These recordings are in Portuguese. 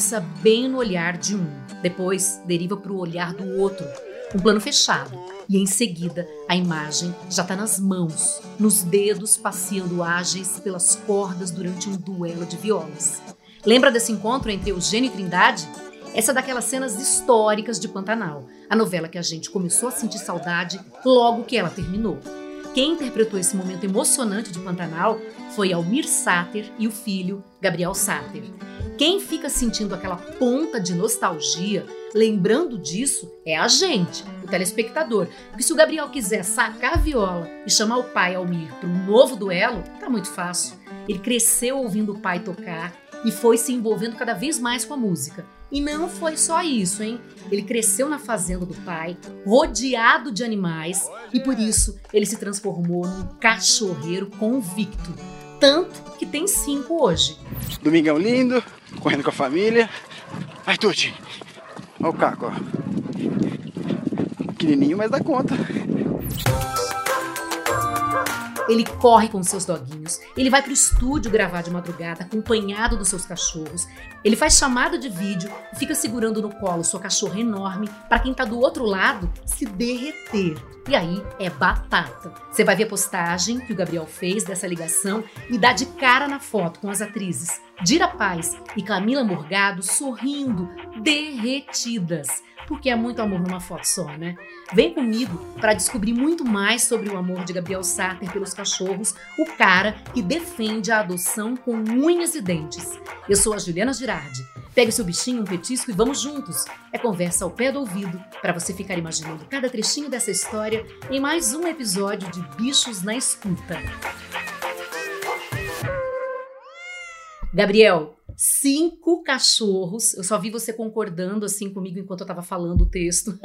começa bem no olhar de um, depois deriva para o olhar do outro. Um plano fechado. E em seguida, a imagem já está nas mãos, nos dedos passeando ágeis pelas cordas durante um duelo de violas. Lembra desse encontro entre Eugênio e Trindade? Essa é daquelas cenas históricas de Pantanal, a novela que a gente começou a sentir saudade logo que ela terminou. Quem interpretou esse momento emocionante de Pantanal foi Almir Sater e o filho Gabriel Sater. Quem fica sentindo aquela ponta de nostalgia, lembrando disso, é a gente, o telespectador. Porque se o Gabriel quiser sacar a viola e chamar o pai Almir para um novo duelo, tá muito fácil. Ele cresceu ouvindo o pai tocar e foi se envolvendo cada vez mais com a música. E não foi só isso, hein? Ele cresceu na fazenda do pai, rodeado de animais, e por isso ele se transformou num cachorreiro convicto. Tanto que tem cinco hoje. Domingão lindo, correndo com a família. Ai, Tuti. Olha o caco, ó. Pequenininho, mas dá conta. Ele corre com seus doguinhos, ele vai pro estúdio gravar de madrugada acompanhado dos seus cachorros. Ele faz chamada de vídeo e fica segurando no colo sua cachorra enorme para quem tá do outro lado se derreter. E aí é batata. Você vai ver a postagem que o Gabriel fez dessa ligação e dá de cara na foto com as atrizes Dira Paz e Camila Morgado sorrindo, derretidas porque é muito amor numa foto só, né? Vem comigo para descobrir muito mais sobre o amor de Gabriel Sarter pelos cachorros, o cara que defende a adoção com unhas e dentes. Eu sou a Juliana Girardi. Pegue seu bichinho, um petisco e vamos juntos. É conversa ao pé do ouvido para você ficar imaginando cada trechinho dessa história em mais um episódio de Bichos na Escuta. Gabriel, cinco cachorros. Eu só vi você concordando assim comigo enquanto eu tava falando o texto.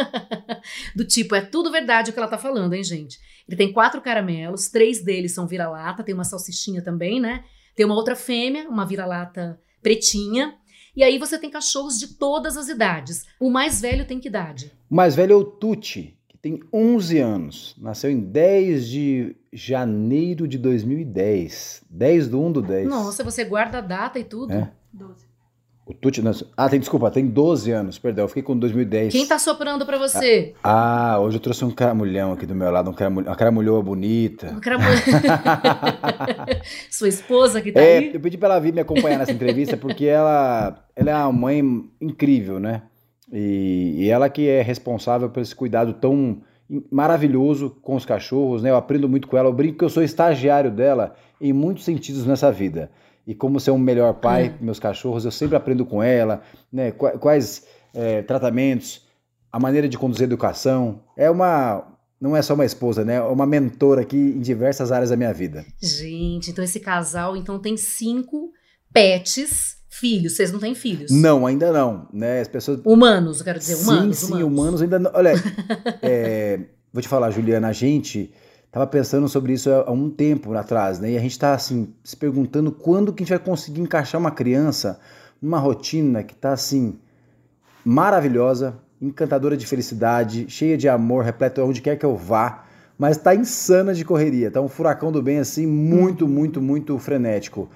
Do tipo, é tudo verdade o que ela tá falando, hein, gente? Ele tem quatro caramelos, três deles são vira-lata, tem uma salsichinha também, né? Tem uma outra fêmea, uma vira-lata pretinha. E aí você tem cachorros de todas as idades. O mais velho tem que idade? O mais velho é o Tuti, tem 11 anos. Nasceu em 10 de janeiro de 2010. 10 do 1 do 10. Nossa, você guarda a data e tudo? É. 12. O Tuti, ah, tem, desculpa, tem 12 anos, perdão, eu fiquei com 2010. Quem tá soprando pra você? Ah, ah hoje eu trouxe um caramulhão aqui do meu lado, um caramulhão, uma caramulhoa bonita. Um caramulhão. Sua esposa que tá é, aí? eu pedi pra ela vir me acompanhar nessa entrevista, porque ela, ela é uma mãe incrível, né? E, e ela que é responsável por esse cuidado tão maravilhoso com os cachorros, né? Eu aprendo muito com ela, eu brinco que eu sou estagiário dela em muitos sentidos nessa vida e como ser um melhor pai para meus cachorros. Eu sempre aprendo com ela, né? Quais é, tratamentos, a maneira de conduzir a educação. É uma. Não é só uma esposa, né? É uma mentora aqui em diversas áreas da minha vida. Gente, então esse casal então tem cinco pets filhos. Vocês não têm filhos? Não, ainda não, né? As pessoas humanos, eu quero dizer, humanos. Sim, sim, humanos, humanos ainda não. Olha, é, vou te falar, Juliana, a gente Tava pensando sobre isso há um tempo atrás, né? E a gente está assim se perguntando quando que a gente vai conseguir encaixar uma criança numa rotina que está assim maravilhosa, encantadora de felicidade, cheia de amor, repleta onde quer que eu vá, mas está insana de correria, tá um furacão do bem assim muito, muito, muito frenético.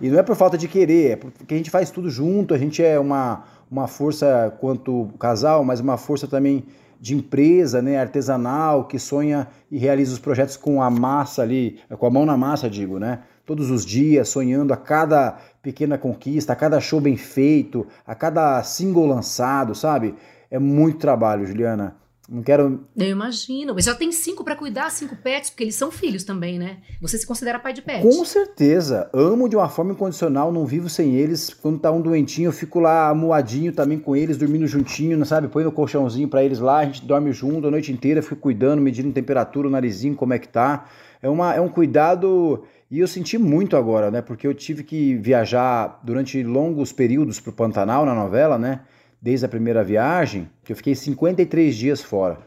E não é por falta de querer, é porque a gente faz tudo junto, a gente é uma, uma força quanto casal, mas uma força também de empresa, né, artesanal, que sonha e realiza os projetos com a massa ali, com a mão na massa, digo, né? Todos os dias, sonhando a cada pequena conquista, a cada show bem feito, a cada single lançado, sabe? É muito trabalho, Juliana. Não quero. Eu imagino. Mas já tem cinco para cuidar, cinco pets, porque eles são filhos também, né? Você se considera pai de pet? Com certeza. Amo de uma forma incondicional, não vivo sem eles. Quando tá um doentinho, eu fico lá amuadinho também com eles, dormindo juntinho, não sabe? Põe no colchãozinho para eles lá, a gente dorme junto a noite inteira, fico cuidando, medindo temperatura, o narizinho, como é que tá. É, uma, é um cuidado. E eu senti muito agora, né? Porque eu tive que viajar durante longos períodos pro Pantanal na novela, né? Desde a primeira viagem, que eu fiquei 53 dias fora.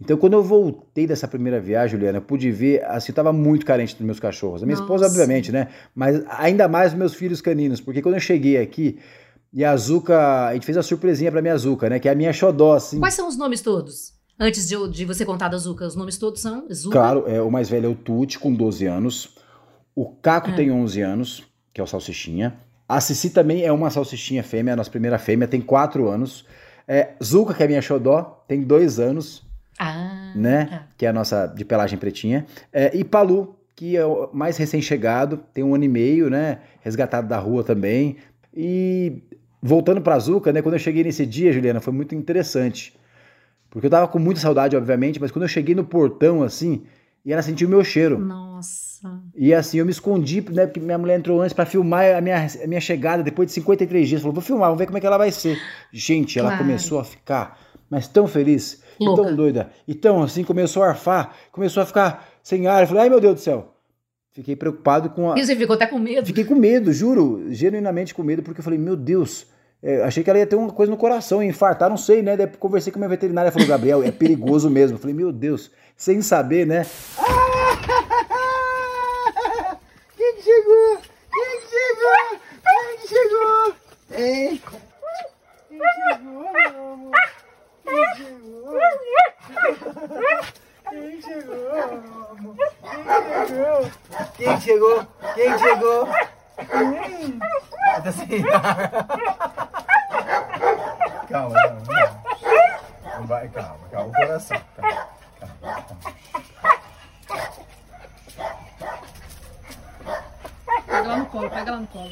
Então, quando eu voltei dessa primeira viagem, Juliana, eu pude ver, assim, eu estava muito carente dos meus cachorros. A minha Nossa. esposa, obviamente, né? Mas ainda mais os meus filhos caninos, porque quando eu cheguei aqui, e a Azuca, a gente fez a surpresinha pra minha Azuca, né? Que é a minha xodó, assim. Quais são os nomes todos? Antes de, de você contar da Azuca, os nomes todos são Azuca? Claro, é, o mais velho é o Tuti, com 12 anos. O Caco é. tem 11 anos, que é o Salsichinha. A Cici também é uma salsichinha fêmea, a nossa primeira fêmea, tem quatro anos. É, Zuka, que é minha xodó, tem dois anos, Ah, né? tá. Que é a nossa de pelagem pretinha. É, e Palu, que é o mais recém-chegado, tem um ano e meio, né? Resgatado da rua também. E voltando pra Zuka, né? Quando eu cheguei nesse dia, Juliana, foi muito interessante. Porque eu tava com muita saudade, obviamente, mas quando eu cheguei no portão, assim, e ela sentiu o meu cheiro. Nossa. E assim, eu me escondi, né? Porque minha mulher entrou antes pra filmar a minha, a minha chegada depois de 53 dias. Falou, vou filmar, vamos ver como é que ela vai ser. Gente, ela Claro. começou a ficar, mas tão feliz, e Louca. tão doida. E tão assim, começou a arfar, começou a ficar sem ar. Eu falei, ai meu Deus do céu. Fiquei preocupado com a. E você ficou até com medo. Fiquei com medo, juro, genuinamente com medo, porque eu falei, meu Deus. é, achei que ela ia ter uma coisa no coração, infartar, não sei, né? Daí conversei com a minha veterinária, falou, Gabriel, é perigoso mesmo. Eu falei, meu Deus, sem saber, né? Quem que chegou? Quem que chegou? Quem que Quem chegou, meu amor? Quem chegou? Quem chegou, meu amor? Quem chegou? Quem chegou? Quem chegou? Tá sem ar. Calma, calma, calma. Não vai, calma, calma, o coração. Calma, calma, calma. Pega lá no colo, pega lá no colo.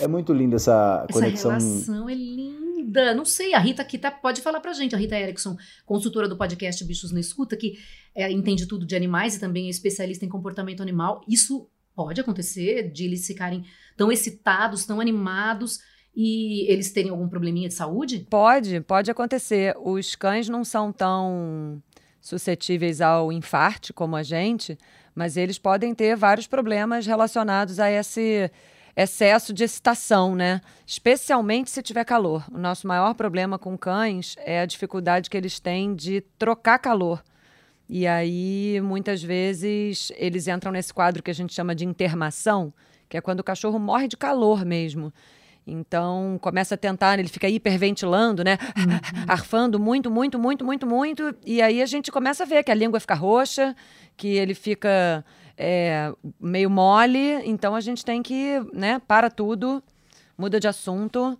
É muito linda essa Essa conexão. relação é linda. Não sei, a Rita aqui tá, pode falar pra gente. A Rita Erickson, consultora do podcast Bichos na Escuta, que é, entende tudo de animais e também é especialista em comportamento animal. Isso pode acontecer de eles ficarem tão excitados, tão animados e eles terem algum probleminha de saúde? Pode, pode acontecer. Os cães não são tão suscetíveis ao infarte como a gente, mas eles podem ter vários problemas relacionados a esse excesso de excitação, né? Especialmente se tiver calor. O nosso maior problema com cães é a dificuldade que eles têm de trocar calor. E aí, muitas vezes, eles entram nesse quadro que a gente chama de intermação, que é quando o cachorro morre de calor mesmo. Então, começa a tentar, ele fica hiperventilando, né? Arfando muito, muito, muito, muito, muito. E aí a gente começa a ver que a língua fica roxa, que ele fica é, meio mole. Então, a gente tem que, né? Para tudo, muda de assunto,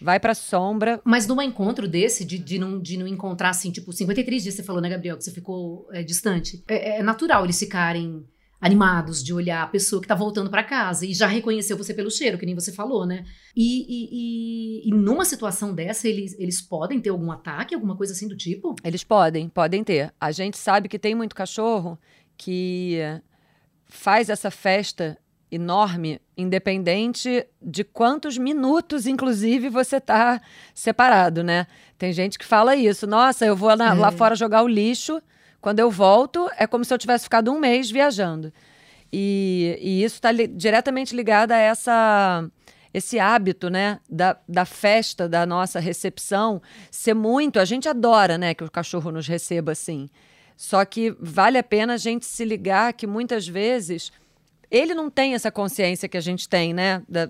vai pra sombra. Mas num encontro desse, de, de, não, de não encontrar, assim, tipo, 53 dias você falou, né, Gabriel, que você ficou é, distante. É, é natural eles ficarem animados de olhar a pessoa que tá voltando pra casa e já reconheceu você pelo cheiro, que nem você falou, né? E, e, e- e numa situação dessa, eles, eles podem ter algum ataque, alguma coisa assim do tipo? Eles podem, podem ter. A gente sabe que tem muito cachorro que faz essa festa enorme, independente de quantos minutos, inclusive, você tá separado, né? Tem gente que fala isso. Nossa, eu vou na- lá É. fora jogar o lixo. Quando eu volto, é como se eu tivesse ficado um mês viajando. E, e isso está diretamente ligado a essa esse hábito, né, da, da festa, da nossa recepção, ser muito. A gente adora, né, que o cachorro nos receba assim. Só que vale a pena a gente se ligar que muitas vezes ele não tem essa consciência que a gente tem, né, da-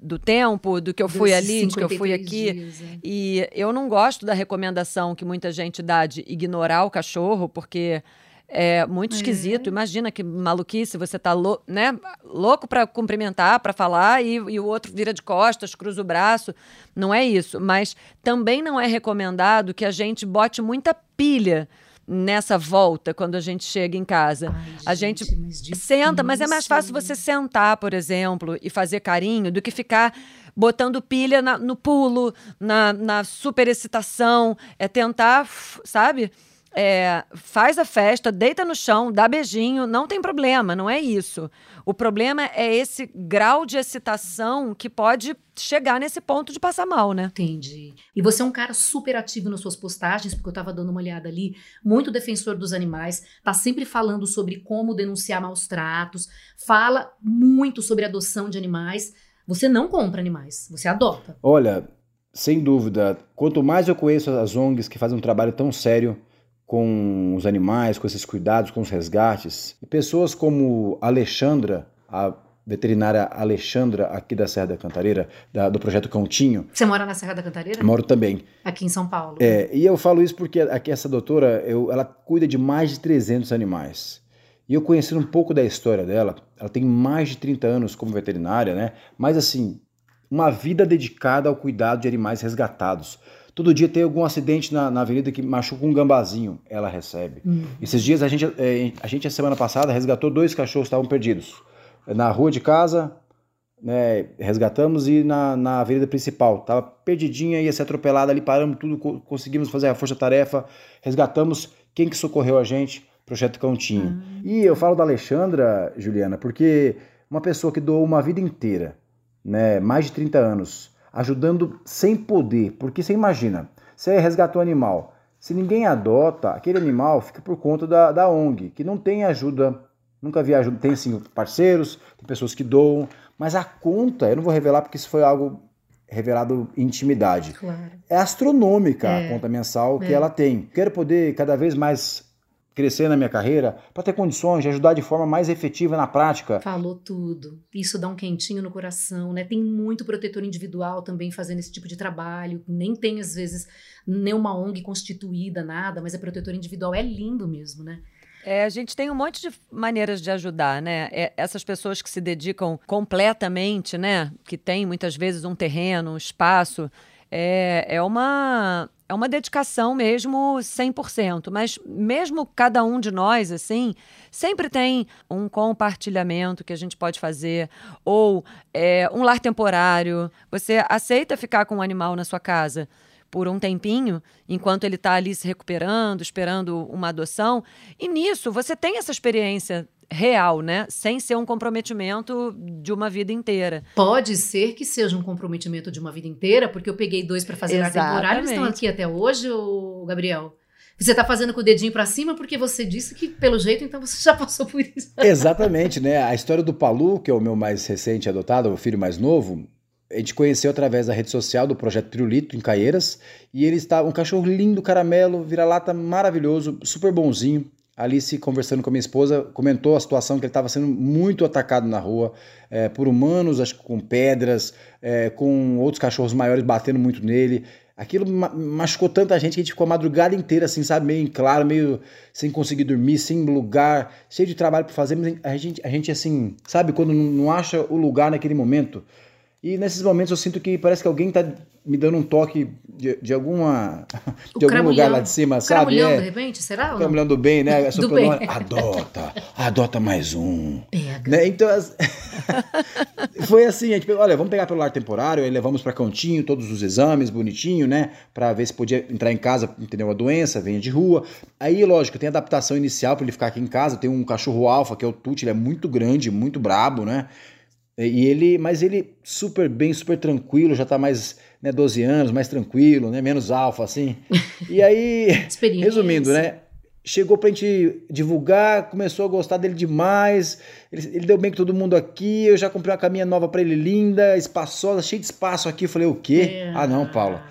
do tempo, do que eu fui ali, de que eu fui 53 aqui. dias, é. E eu não gosto da recomendação que muita gente dá de ignorar o cachorro, porque é muito esquisito. Imagina que maluquice, você tá lou né, louco para cumprimentar, para falar, e, e o outro vira de costas, cruza o braço. Não é isso. Mas também não é recomendado que a gente bote muita pilha nessa volta quando a gente chega em casa. Ai, a gente mas Senta, mas é mais fácil difícil. você sentar, por exemplo, e fazer carinho do que ficar botando pilha na- no pulo, na, na super excitação. É tentar, sabe? É, faz a festa, deita no chão, dá beijinho, não tem problema, não é isso. O problema é esse grau de excitação que pode chegar nesse ponto de passar mal, né? Entendi. E você é um cara super ativo nas suas postagens, porque eu tava dando uma olhada ali, muito defensor dos animais, tá sempre falando sobre como denunciar maus tratos, fala muito sobre adoção de animais. Você não compra animais, você adota. Olha, sem dúvida, quanto mais eu conheço as ONGs que fazem um trabalho tão sério com os animais, com esses cuidados, com os resgates, e pessoas como Alexandra, a veterinária Alexandra aqui da Serra da Cantareira, da- do projeto Cãotinho, Você mora na Serra da Cantareira? moro também. Aqui em São Paulo. É, e eu falo isso porque aqui essa doutora, eu- ela cuida de mais de 300 animais. E eu conhecendo um pouco da história dela, ela tem mais de 30 anos como veterinária, né? Mas assim, uma vida dedicada ao cuidado de animais resgatados. Todo dia tem algum acidente na, na avenida que machuca um gambazinho, ela recebe. Hum. Esses dias a gente, é, a gente, a semana passada, resgatou dois cachorros que estavam perdidos. Na rua de casa, né, resgatamos e na, na avenida principal. Tava perdidinha, ia ser atropelada ali, paramos tudo, co- conseguimos fazer a força-tarefa, resgatamos. Quem que socorreu a gente? Projeto Cãotinho. E eu falo da Alexandra, Juliana, porque uma pessoa que doou uma vida inteira, né, mais de 30 anos, ajudando sem poder, porque você imagina, você resgatou um animal, se ninguém adota, aquele animal fica por conta da, da ONG, que não tem ajuda, nunca vi ajuda, tem sim parceiros, tem pessoas que doam, mas a conta, eu não vou revelar porque isso foi algo revelado em intimidade. Claro. É astronômica É. a conta mensal que É. ela tem. Quero poder cada vez mais crescer na minha carreira para ter condições de ajudar de forma mais efetiva na prática. Falou tudo. Isso dá um quentinho no coração, né? Tem muito protetor individual também fazendo esse tipo de trabalho. Nem tem, às vezes, nenhuma ONG constituída, nada, mas é protetor individual. É lindo mesmo, né? É, a gente tem um monte de maneiras de ajudar, né? É, essas pessoas que se dedicam completamente, né? Que têm muitas vezes um terreno, um espaço, é, é uma é uma dedicação mesmo 100%, mas mesmo cada um de nós assim, sempre tem um compartilhamento que a gente pode fazer ou é, um lar temporário. Você aceita ficar com um animal na sua casa? por um tempinho, enquanto ele está ali se recuperando, esperando uma adoção. E nisso você tem essa experiência real, né? Sem ser um comprometimento de uma vida inteira. Pode ser que seja um comprometimento de uma vida inteira, porque eu peguei dois para fazer na temporária, eles estão aqui até hoje, ô, Gabriel. Você tá fazendo com o dedinho para cima porque você disse que, pelo jeito, então você já passou por isso. Exatamente, né? A história do Palu, que é o meu mais recente adotado, o filho mais novo, a gente conheceu através da rede social do Projeto Pirulito, em Caieiras, e ele está um cachorro lindo, caramelo, vira-lata maravilhoso, super bonzinho. Alice, conversando com a minha esposa, comentou a situação que ele estava sendo muito atacado na rua eh, por humanos, acho que com pedras, eh, com outros cachorros maiores batendo muito nele. Aquilo ma- machucou tanta gente que a gente ficou a madrugada inteira, assim, sabe, meio em claro, meio sem conseguir dormir, sem lugar, cheio de trabalho para fazer, mas a gente, a gente, assim, sabe, quando não acha o lugar naquele momento. E nesses momentos eu sinto que parece que alguém tá me dando um toque de, de alguma. O de algum cramulhão. lugar lá de cima, O sabe? É. de repente, será? não? Cramulhão do bem, né? Do bem. Adota, adota mais um. Pega. Né? Então, as- foi assim, a gente pegou, olha, vamos pegar pelo lar temporário, aí levamos para Cantinho todos os exames, bonitinho, né? Para ver se podia entrar em casa, entendeu? A doença, venha de rua. Aí, lógico, tem adaptação inicial para ele ficar aqui em casa. Tem um cachorro alfa, que é o Tuti, ele é muito grande, muito brabo, né? E ele, mas ele super bem, super tranquilo, já tá mais, né, 12 anos, mais tranquilo, né? Menos alfa, assim. E aí. Resumindo, né? Chegou pra gente divulgar, começou a gostar dele demais. Ele, ele deu bem com todo mundo aqui. Eu já comprei uma caminha nova pra ele, linda, espaçosa, cheia de espaço aqui. Eu falei, o quê? É. Ah, não, Paula.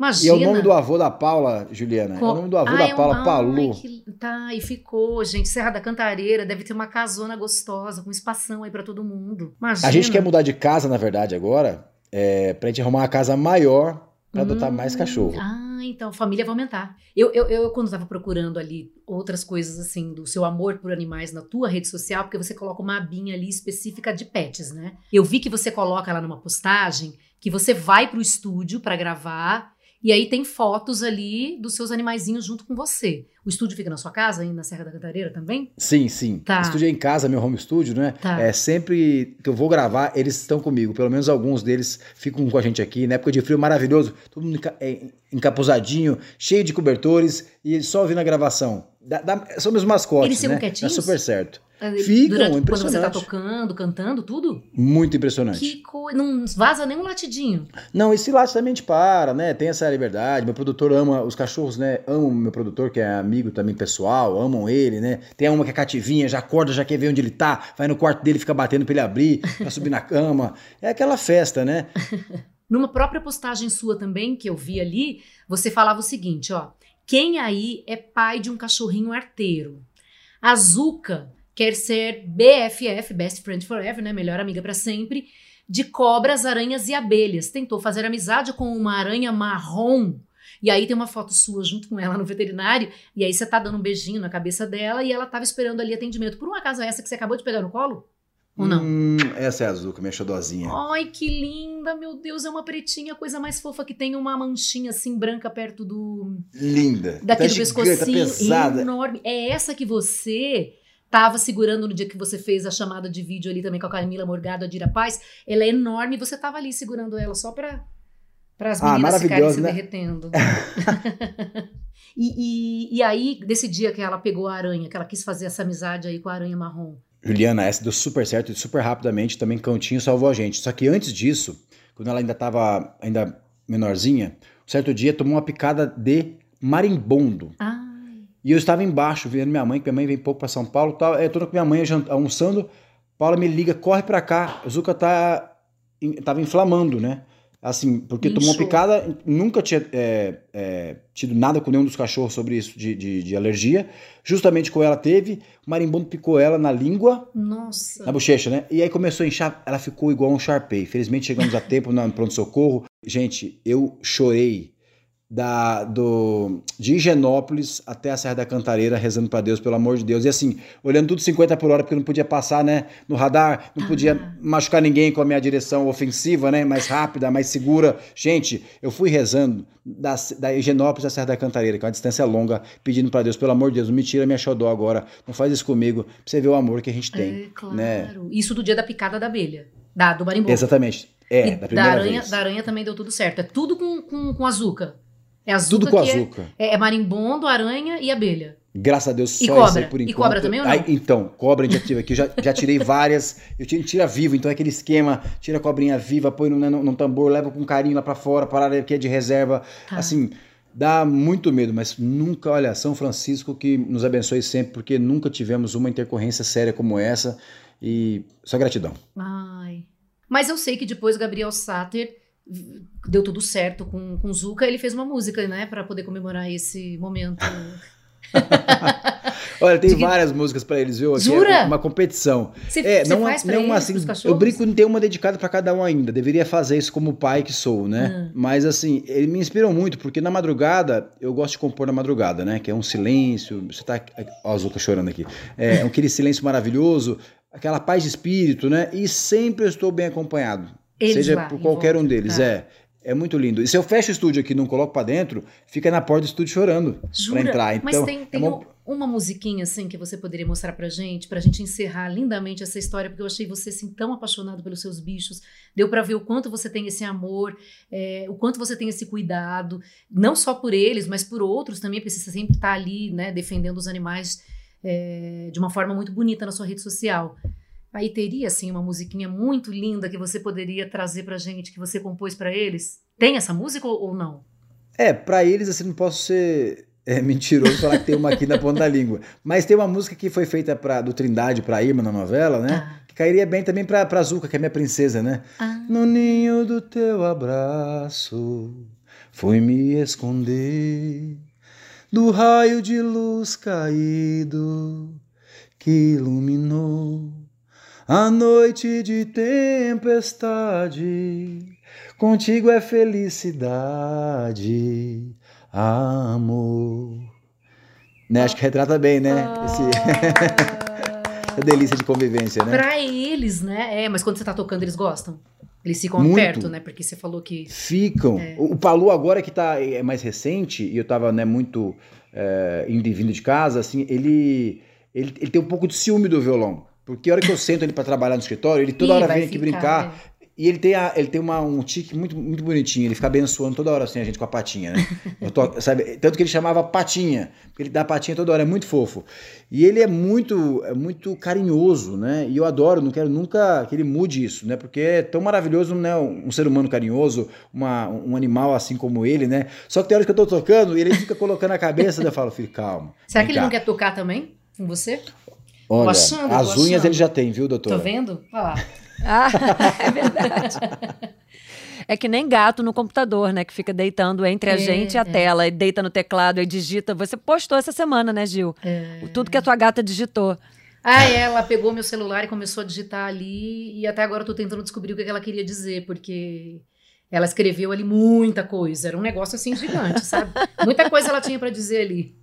Imagina. E é o nome do avô da Paula, Juliana. É o nome do avô Ah, da é um- Paula, ai, Palu. que- Tá, e ficou, gente. Serra da Cantareira deve ter uma casona gostosa, com espação aí pra todo mundo. Imagina. A gente quer mudar de casa, na verdade, agora, é, pra gente arrumar uma casa maior pra adotar Hum, mais cachorro. Ah, então a família vai aumentar. Eu, eu, eu quando estava procurando ali outras coisas assim do seu amor por animais na tua rede social, porque você coloca uma abinha ali específica de pets, né? Eu vi que você coloca lá numa postagem que você vai pro estúdio para gravar e aí tem fotos ali dos seus animaizinhos junto com você. O estúdio fica na sua casa, aí na Serra da Cantareira também? Sim, sim. Tá. Estúdio é em casa, meu home studio, né? Tá. É sempre que eu vou gravar, eles estão comigo. Pelo menos alguns deles ficam com a gente aqui. Na época de frio, maravilhoso. Todo mundo é, encapusadinho, cheio de cobertores e só ouvindo a gravação. Dá- dá- são meus mascotes, Eles ficam né? quietinhos? Dá super certo. Ali, Ficam, durante- Quando você tá tocando, cantando, tudo? Muito impressionante. Que. Não vaza nem um latidinho. Não, esse lado também gente para, né? Tem essa liberdade. Meu produtor ama, os cachorros, né? Amam meu produtor, que é amigo também pessoal, amam ele, né? Tem uma que é cativinha, já acorda, já quer ver onde ele tá, vai no quarto dele, fica batendo pra ele abrir, pra subir na cama. É aquela festa, né? Numa própria postagem sua também, que eu vi ali, você falava o seguinte, ó. Quem aí é pai de um cachorrinho arteiro? A quer ser BFF, Best Friend Forever, né? Melhor amiga pra sempre, de cobras, aranhas e abelhas. Tentou fazer amizade com uma aranha marrom E aí tem uma foto sua junto com ela no veterinário, e aí você tá dando um beijinho na cabeça dela e ela tava esperando ali atendimento. Por um acaso é essa que você acabou de pegar no colo? Ou não? Hum, essa é a Azuca, minha xodozinha. Ai, que linda, meu Deus, é uma pretinha, coisa mais fofa que tem uma manchinha assim branca perto do Linda. daqui tá do gigante, pescocinho, Tá pesada. enorme. É essa que você tava segurando no dia que você fez a chamada de vídeo ali também com a Camila Morgado, a Dira Paz. Ela é enorme, e você tava ali segurando ela só para para as Ah, meninas ficarem maravilhosa, se né? derretendo. e, e, e aí, desse dia que ela pegou a aranha, que ela quis fazer essa amizade aí com a aranha marrom. Juliana, essa deu super certo e super rapidamente. Também Cantinho salvou a gente. Só que antes disso, quando ela ainda estava ainda menorzinha, um certo dia tomou uma picada de marimbondo. Ai, E eu estava embaixo vendo minha mãe, que minha mãe vem pouco para São Paulo, tal. Eu tô com minha mãe almoçando. Paula me liga, corre pra cá. O Zuka tá in- tava inflamando, né? Assim, porque tomou uma Inchou. picada, nunca tinha é, é, tido nada com nenhum dos cachorros sobre isso de, de, de alergia. Justamente com ela teve, o marimbondo picou ela na língua, nossa. na bochecha, né? E aí começou a inchar, ela ficou igual um Sharpei. Felizmente chegamos a tempo no pronto-socorro. Gente, eu chorei da, do, de Higienópolis até a Serra da Cantareira, rezando pra Deus, pelo amor de Deus. E assim, olhando tudo 50 por hora, porque não podia passar, né? No radar, não podia Ah. machucar ninguém com a minha direção ofensiva, né? Mais rápida, mais segura. Gente, eu fui rezando da, da Higienópolis à Serra da Cantareira, que é uma distância longa, pedindo pra Deus, pelo amor de Deus, não me tira minha xodó agora, não faz isso comigo, pra você ver o amor que a gente tem. É, claro. né? Isso do dia da picada da abelha. Da, do marimbondo. Exatamente. É, E da primeira aranha, vez. da aranha também deu tudo certo. É tudo com, com, com azuca. É azuca Tudo com que é-. É, marimbondo, aranha e abelha. Graças a Deus, só E cobra? aí por E enquanto. cobra também ou não? Ai, então, cobra a gente já tive aqui, eu já, já tirei várias. Eu tiro, tira vivo, então é aquele esquema, tira a cobrinha viva, põe no, no, no tambor, leva com carinho lá pra fora, parada que é de reserva. Tá. Assim, dá muito medo, mas nunca, olha, São Francisco que nos abençoe sempre, porque nunca tivemos uma intercorrência séria como essa. E só gratidão. Ai. Mas eu sei que depois o Gabriel Satter deu tudo certo com, com o Zuka. Ele fez uma música, né? Pra poder comemorar esse momento. Olha, tem que- várias músicas pra eles, viu? Aqui Jura? É uma competição. Você, É, não, faz não eles, assim, eu brinco em ter uma dedicada pra cada um ainda. Deveria fazer isso como pai que sou, né? Ah. Mas assim, ele me inspiram muito, porque na madrugada, eu gosto de compor na madrugada, né? Que é um silêncio. Você tá. Ó, a Zuka chorando aqui. É aquele silêncio maravilhoso, aquela paz de espírito, né? E sempre eu estou bem acompanhado. Eles seja lá, por qualquer volta. um deles. Tá. É. É muito lindo. E se eu fecho o estúdio aqui e não coloco pra dentro, fica na porta do estúdio chorando pra entrar. Mas Então, tem, é tem uma- um- uma musiquinha assim que você poderia mostrar pra gente, pra gente encerrar lindamente essa história, porque eu achei você assim tão apaixonado pelos seus bichos. Deu pra ver o quanto você tem esse amor, é, o quanto você tem esse cuidado, não só por eles, mas por outros também, porque você sempre tá ali, né, defendendo os animais é, de uma forma muito bonita na sua rede social. Aí teria assim uma musiquinha muito linda que você poderia trazer pra gente, que você compôs pra eles? Tem essa música ou, não? É, pra eles, assim, não posso ser é, mentiroso falar que tem uma aqui na ponta da língua. Mas tem uma música que foi feita pra, do Trindade pra Irma na novela, né? Ah. Que cairia bem também pra, pra Zuka, que é minha princesa, né? Ah. No ninho do teu abraço, fui me esconder do raio de luz caído que iluminou a noite de tempestade. Contigo é felicidade, amor. Né? Acho que retrata bem, né? Esse- essa delícia de convivência, né? Pra eles, né? É, mas quando você tá tocando, eles gostam? Eles ficam Muito. perto, né? Porque você falou que. Ficam. É. O, o Palu agora que tá, é mais recente, e eu tava né, muito é, indo e vindo de casa, assim, ele, ele, ele tem um pouco de ciúme do violão. Porque a hora que eu sento ele pra trabalhar no escritório, ele toda Ih, hora vem aqui ficar, brincar. é. E ele tem, a- ele tem uma, um tique muito, muito bonitinho, ele fica abençoando toda hora assim a gente com a patinha, né? Tô- sabe? Tanto que ele chamava patinha, porque ele dá patinha toda hora, é muito fofo. E ele é muito, é muito carinhoso, né? E eu adoro, não quero nunca que ele mude isso, né? Porque é tão maravilhoso, né? Um ser humano carinhoso, uma, um animal assim como ele, né? Só que tem horas que eu tô tocando e ele fica colocando a cabeça, daí eu falo, filho, calma. Será que ele cá." não quer tocar também com você? Olha, tô as unhas achando. ele já tem, viu, doutora? Tô vendo? Olha lá. Ah, é verdade. É que nem gato no computador, né? Que fica deitando entre a É, gente e a é. tela, e deita no teclado e digita. Você postou essa semana, né, Gil? É. Tudo que a tua gata digitou. Ah, é, ela pegou meu celular e começou a digitar ali, e até agora eu tô tentando descobrir o que que ela queria dizer, porque Ela escreveu ali muita coisa, era um negócio assim gigante, sabe? Muita coisa ela tinha para dizer ali.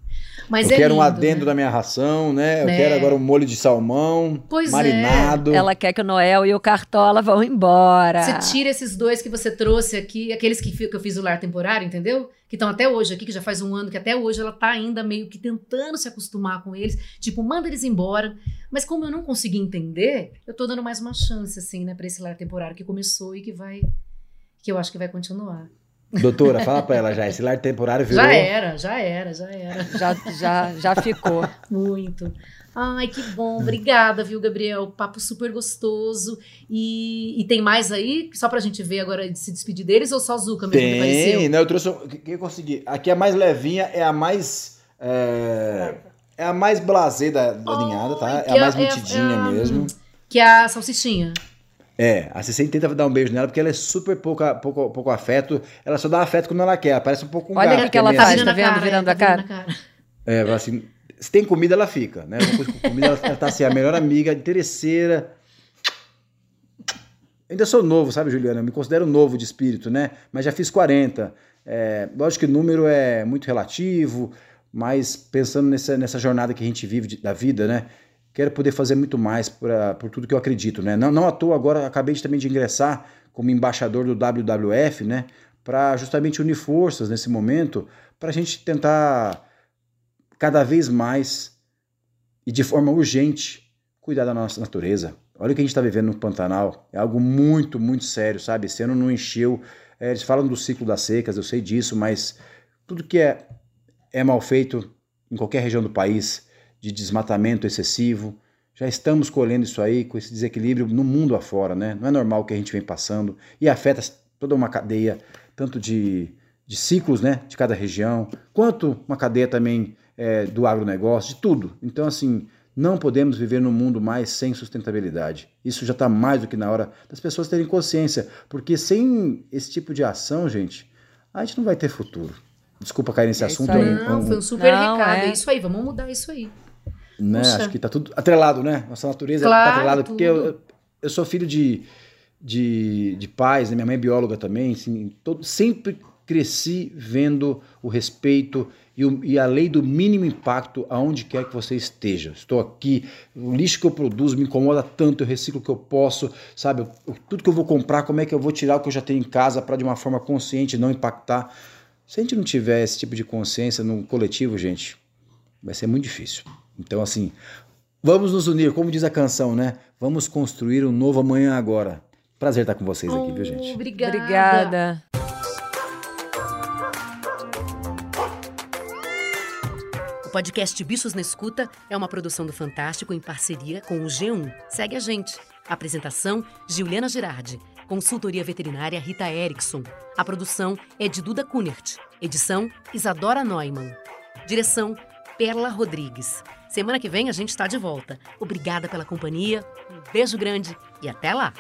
Mas eu é quero um lindo, adendo né? da minha ração, né? Eu Né? quero agora um molho de salmão, Pois é. marinado. Ela quer que o Noel e o Cartola vão embora. Você tira esses dois que você trouxe aqui, aqueles que, que eu fiz o lar temporário, entendeu? Que estão até hoje aqui, que já faz um ano, que até hoje ela tá ainda meio que tentando se acostumar com eles. Tipo, manda eles embora. Mas como eu não consegui entender, eu tô dando mais uma chance, assim, né, pra esse lar temporário que começou e que vai. que eu acho que vai continuar. Doutora, fala pra ela já. Esse lar temporário virou. Já era, já era, já era. Já, já, já ficou. Muito. Ai, que bom. Obrigada, viu, Gabriel? Papo super gostoso. E, e tem mais aí? Só pra gente ver agora de se despedir deles ou só Zuka mesmo que Tem, apareceu? né? Eu trouxe. O que eu consegui? Aqui a mais levinha é a mais. É, é a mais blasé da, da ninhada, tá? É a mais é- é- mitidinha é- mesmo. Que é a salsichinha. É, a Cecília tenta dar um beijo nela porque ela é super pouco, pouco, pouco afeto. Ela só dá afeto quando ela quer. Ela parece um pouco um Olha gato. o que ela é faz, assim. tá vendo? Virando é, a cara. virando a cara. É, assim, se tem comida, ela fica, né? Depois com comida, ela, ela tá assim, a melhor amiga, interesseira. Ainda sou novo, sabe, Juliana? Eu me considero novo de espírito, né? Mas já fiz 40. É, lógico que o número é muito relativo, mas pensando nessa, nessa jornada que a gente vive de- da vida, né? Quero poder fazer muito mais pra, por tudo que eu acredito, né? Não, não à toa, agora acabei de, também de ingressar como embaixador do WWF, né? Para justamente unir forças nesse momento, para a gente tentar cada vez mais e de forma urgente cuidar da nossa natureza. Olha o que a gente está vivendo no Pantanal. É algo muito, muito sério, sabe? Esse ano não encheu. É, eles falam do ciclo das secas, eu sei disso, mas tudo que é, é mal feito em qualquer região do país, de desmatamento excessivo, já estamos colhendo isso aí com esse desequilíbrio no mundo afora, né? Não é normal o que a gente vem passando e afeta toda uma cadeia, tanto de, de ciclos, né? De cada região, quanto uma cadeia também é, do agronegócio, de tudo. Então, assim, não podemos viver num mundo mais sem sustentabilidade. Isso já está mais do que na hora das pessoas terem consciência, porque sem esse tipo de ação, gente, a gente não vai ter futuro. Desculpa cair nesse É assunto, aí. é um- Não, é um- foi um super Não, recado. é. É isso aí, vamos mudar isso aí. Né? Puxa. Acho que tá tudo atrelado, né? Nossa natureza Claro, tá atrelada, porque eu, eu sou filho de, de, de pais, né? minha mãe é bióloga também, assim, todo, sempre cresci vendo o respeito e, o- e a lei do mínimo impacto aonde quer que você esteja. Estou aqui, o lixo que eu produzo me incomoda tanto, eu reciclo o que eu posso, sabe? Eu- tudo que eu vou comprar, como é que eu vou tirar o que eu já tenho em casa para de uma forma consciente não impactar. Se a gente não tiver esse tipo de consciência no coletivo, gente, vai ser muito difícil. Então, assim, vamos nos unir, como diz a canção, né? Vamos construir um novo amanhã agora. Prazer estar com vocês aqui, viu, gente? Obrigada. Obrigada. O podcast Bichos na Escuta é uma produção do Fantástico em parceria com o G1. Segue a gente. Apresentação: Juliana Girardi. Consultoria veterinária Rita Erickson. A produção é de Duda Kunert. Edição: Isadora Neumann. Direção: Perla Rodrigues. Semana que vem a gente está de volta. Obrigada pela companhia, um beijo grande e até lá!